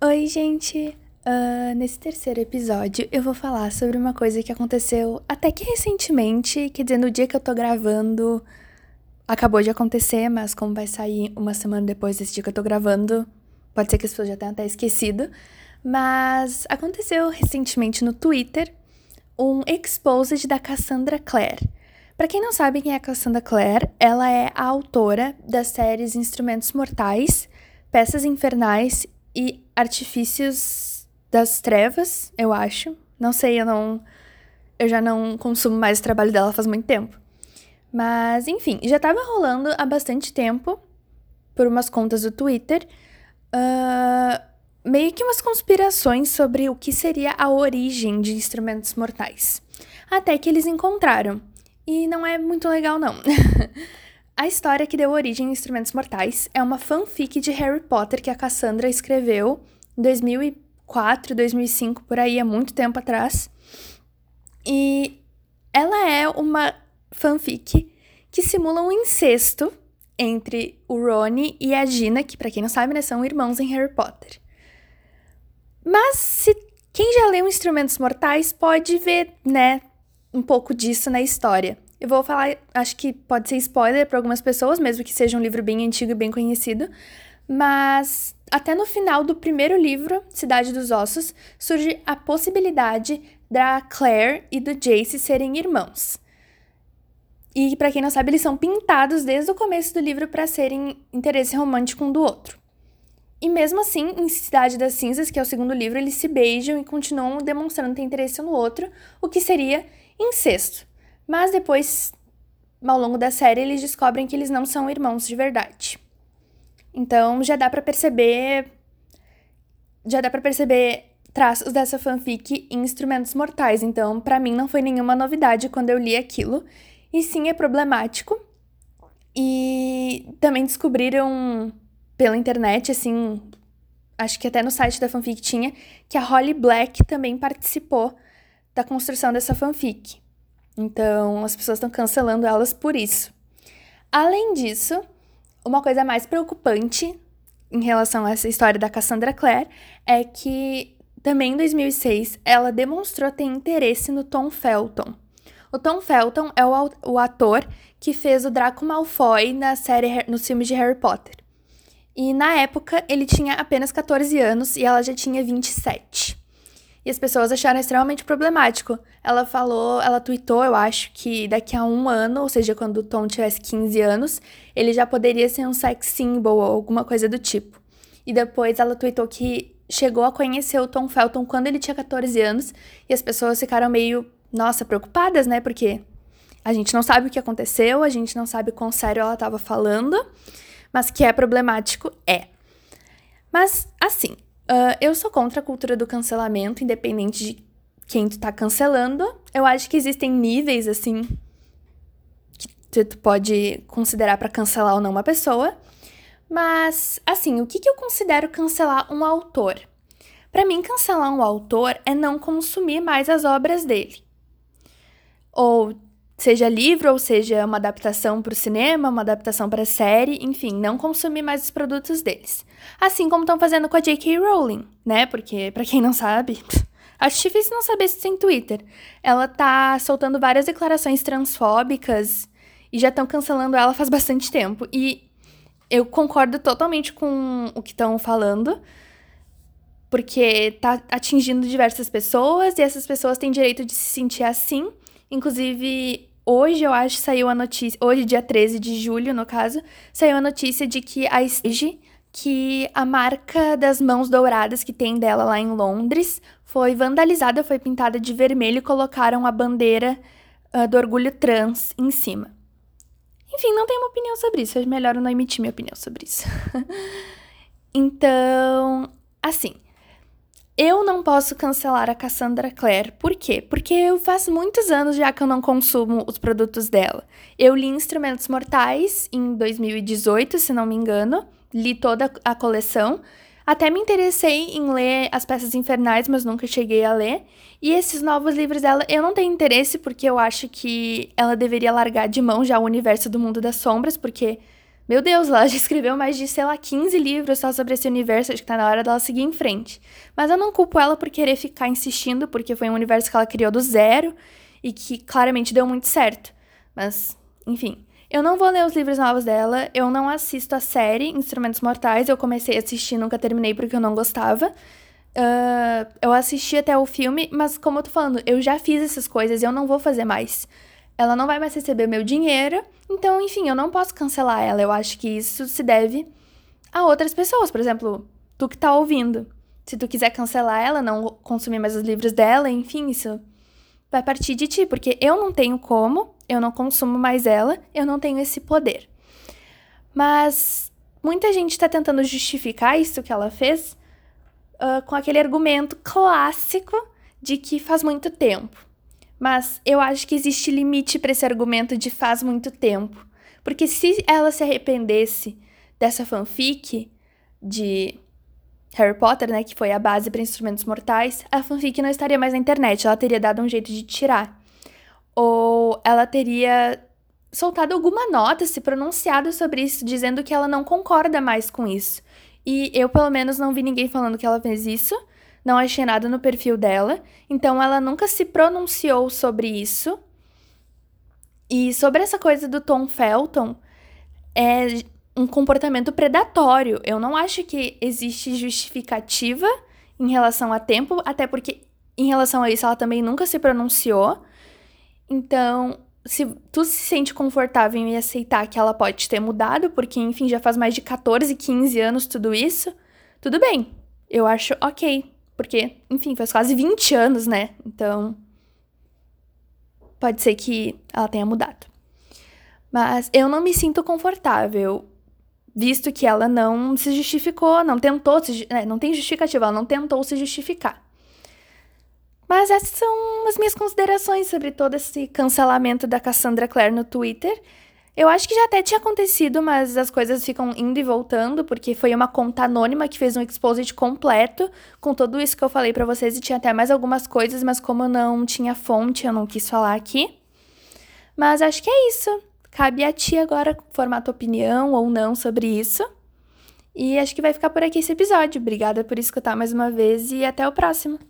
Oi, gente! Uh, nesse terceiro episódio, eu vou falar sobre uma coisa que aconteceu até que recentemente, quer dizer, no dia que eu tô gravando, acabou de acontecer, mas como vai sair uma semana depois desse dia que eu tô gravando, pode ser que as pessoas já tenham até esquecido. Mas aconteceu recentemente no Twitter um exposed da Cassandra Clare. Para quem não sabe quem é a Cassandra Clare, ela é a autora das séries Instrumentos Mortais, Peças Infernais e Artifícios das Trevas, eu acho. Não sei, eu não. Eu já não consumo mais o trabalho dela faz muito tempo. Mas, enfim, já estava rolando há bastante tempo, por umas contas do Twitter, uh, meio que umas conspirações sobre o que seria a origem de instrumentos mortais. Até que eles encontraram. E não é muito legal, não. a história que deu origem a Instrumentos Mortais é uma fanfic de Harry Potter que a Cassandra escreveu em 2004, 2005, por aí, há muito tempo atrás. E ela é uma fanfic que simula um incesto entre o Rony e a Gina, que para quem não sabe, né, são irmãos em Harry Potter. Mas se quem já leu Instrumentos Mortais pode ver, né, um pouco disso na história. Eu vou falar, acho que pode ser spoiler para algumas pessoas, mesmo que seja um livro bem antigo e bem conhecido, mas até no final do primeiro livro, Cidade dos Ossos, surge a possibilidade da Claire e do Jace serem irmãos. E para quem não sabe, eles são pintados desde o começo do livro para serem interesse romântico um do outro. E mesmo assim, em Cidade das Cinzas, que é o segundo livro, eles se beijam e continuam demonstrando ter interesse um no outro, o que seria incesto. Mas depois, ao longo da série, eles descobrem que eles não são irmãos de verdade. Então já dá para perceber. Já dá para perceber traços dessa fanfic em Instrumentos Mortais. Então, para mim, não foi nenhuma novidade quando eu li aquilo. E sim, é problemático. E também descobriram pela internet, assim, acho que até no site da fanfic tinha, que a Holly Black também participou da construção dessa fanfic. Então, as pessoas estão cancelando elas por isso. Além disso, uma coisa mais preocupante em relação a essa história da Cassandra Clare é que também em 2006 ela demonstrou ter interesse no Tom Felton. O Tom Felton é o, ator que fez o Draco Malfoy na série nos filmes de Harry Potter. E na época ele tinha apenas 14 anos e ela já tinha 27 e as pessoas acharam extremamente problemático. Ela falou, ela tweetou, eu acho, que daqui a um ano, ou seja, quando o Tom tivesse 15 anos, ele já poderia ser um sex symbol ou alguma coisa do tipo. E depois ela tweetou que chegou a conhecer o Tom Felton quando ele tinha 14 anos e as pessoas ficaram meio, nossa, preocupadas, né? Porque a gente não sabe o que aconteceu, a gente não sabe quão sério ela estava falando, mas que é problemático, é. Mas, assim, Uh, eu sou contra a cultura do cancelamento, independente de quem tu tá cancelando. Eu acho que existem níveis, assim, que tu pode considerar para cancelar ou não uma pessoa. Mas, assim, o que, que eu considero cancelar um autor? Para mim, cancelar um autor é não consumir mais as obras dele. Ou seja livro ou seja uma adaptação para o cinema, uma adaptação para série, enfim, não consumir mais os produtos deles. Assim como estão fazendo com a J.K. Rowling, né? Porque, para quem não sabe, acho difícil não saber se tem Twitter. Ela tá soltando várias declarações transfóbicas e já estão cancelando ela faz bastante tempo. E eu concordo totalmente com o que estão falando. Porque tá atingindo diversas pessoas e essas pessoas têm direito de se sentir assim. Inclusive, Hoje, eu acho, saiu a notícia, hoje, dia 13 de julho, no caso, saiu a notícia de que a Stage, que a marca das mãos douradas que tem dela lá em Londres, foi vandalizada, foi pintada de vermelho e colocaram a bandeira uh, do orgulho trans em cima. Enfim, não tenho uma opinião sobre isso, é melhor eu não emitir minha opinião sobre isso. então, assim, eu não posso cancelar a Cassandra Clare. Por quê? Porque faz muitos anos já que eu não consumo os produtos dela. Eu li Instrumentos Mortais em 2018, se não me engano. Li toda a coleção. Até me interessei em ler As Peças Infernais, mas nunca cheguei a ler. E esses novos livros dela, eu não tenho interesse porque eu acho que ela deveria largar de mão já o universo do Mundo das Sombras, porque Meu Deus, ela já escreveu mais de, sei lá, 15 livros só sobre esse universo, acho que tá na hora dela seguir em frente. Mas eu não culpo ela por querer ficar insistindo, porque foi um universo que ela criou do zero e que claramente deu muito certo. Mas, enfim. Eu não vou ler os livros novos dela, eu não assisto a série Instrumentos Mortais, eu comecei a assistir nunca terminei porque eu não gostava. Uh, eu assisti até o filme, mas como eu tô falando, eu já fiz essas coisas e eu não vou fazer mais. Ela não vai mais receber meu dinheiro, então, enfim, eu não posso cancelar ela. Eu acho que isso se deve a outras pessoas. Por exemplo, tu que tá ouvindo. Se tu quiser cancelar ela, não consumir mais os livros dela, enfim, isso vai partir de ti, porque eu não tenho como, eu não consumo mais ela, eu não tenho esse poder. Mas muita gente está tentando justificar isso que ela fez uh, com aquele argumento clássico de que faz muito tempo. Mas eu acho que existe limite para esse argumento de faz muito tempo. Porque se ela se arrependesse dessa fanfic de Harry Potter, né, que foi a base para Instrumentos Mortais, a fanfic não estaria mais na internet, ela teria dado um jeito de tirar. Ou ela teria soltado alguma nota, se pronunciado sobre isso, dizendo que ela não concorda mais com isso. E eu, pelo menos, não vi ninguém falando que ela fez isso, não achei nada no perfil dela, então ela nunca se pronunciou sobre isso. E sobre essa coisa do Tom Felton, é um comportamento predatório. Eu não acho que existe justificativa em relação a tempo, até porque em relação a isso ela também nunca se pronunciou. Então, se tu se sente confortável em aceitar que ela pode ter mudado, porque enfim, já faz mais de 14, 15 anos tudo isso, tudo bem. Eu acho ok, porque enfim, faz quase 20 anos, né? Então, pode ser que ela tenha mudado. Mas eu não me sinto confortável visto que ela não se justificou, não tentou se, é, não tem justificativa, ela não tentou se justificar. Mas essas são as minhas considerações sobre todo esse cancelamento da Cassandra Clare no Twitter. Eu acho que já até tinha acontecido, mas as coisas ficam indo e voltando, porque foi uma conta anônima que fez um exposit completo com tudo isso que eu falei para vocês e tinha até mais algumas coisas, mas como não tinha fonte, eu não quis falar aqui. Mas acho que é isso. Cabe a ti agora formar tua opinião ou não sobre isso. E acho que vai ficar por aqui esse episódio. Obrigada por escutar mais uma vez e até o próximo.